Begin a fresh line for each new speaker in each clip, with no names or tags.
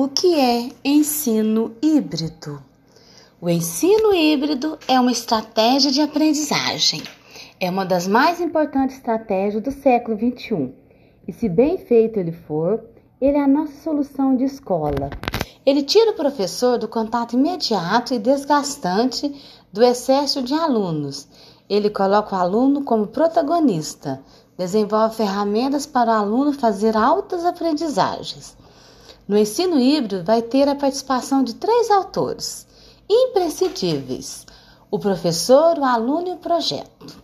O que é ensino híbrido? O ensino híbrido é uma estratégia de aprendizagem. É uma das mais importantes estratégias do século XXI. E se bem feito ele for, ele é a nossa solução de escola. Ele tira o professor do contato imediato e desgastante do excesso de alunos. Ele coloca o aluno como protagonista, desenvolve ferramentas para o aluno fazer altas aprendizagens. No ensino híbrido, vai ter a participação de três autores imprescindíveis: o professor, o aluno e o projeto.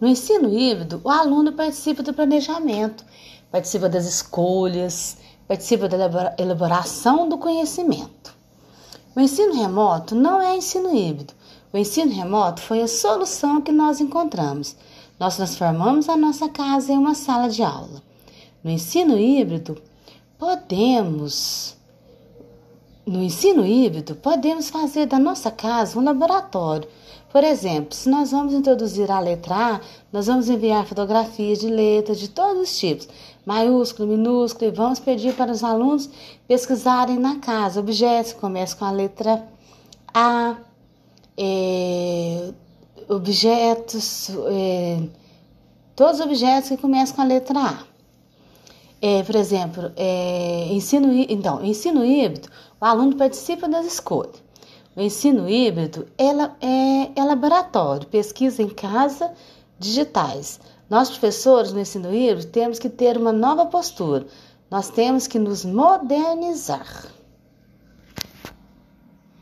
No ensino híbrido, o aluno participa do planejamento, participa das escolhas, participa da elaboração do conhecimento. O ensino remoto não é ensino híbrido. O ensino remoto foi a solução que nós encontramos. Nós transformamos a nossa casa em uma sala de aula. No ensino híbrido, podemos no ensino híbrido, podemos fazer da nossa casa um laboratório. Por exemplo, se nós vamos introduzir a letra A, nós vamos enviar fotografias de letras de todos os tipos, maiúsculo, minúsculo, e vamos pedir para os alunos pesquisarem na casa objetos que começam com a letra A, é, objetos, é, todos os objetos que começam com a letra A. É, por exemplo, é, ensino, então, ensino híbrido, o aluno participa das escolhas. O ensino híbrido ela é, é laboratório, pesquisa em casa, digitais. Nós, professores no ensino híbrido, temos que ter uma nova postura. Nós temos que nos modernizar.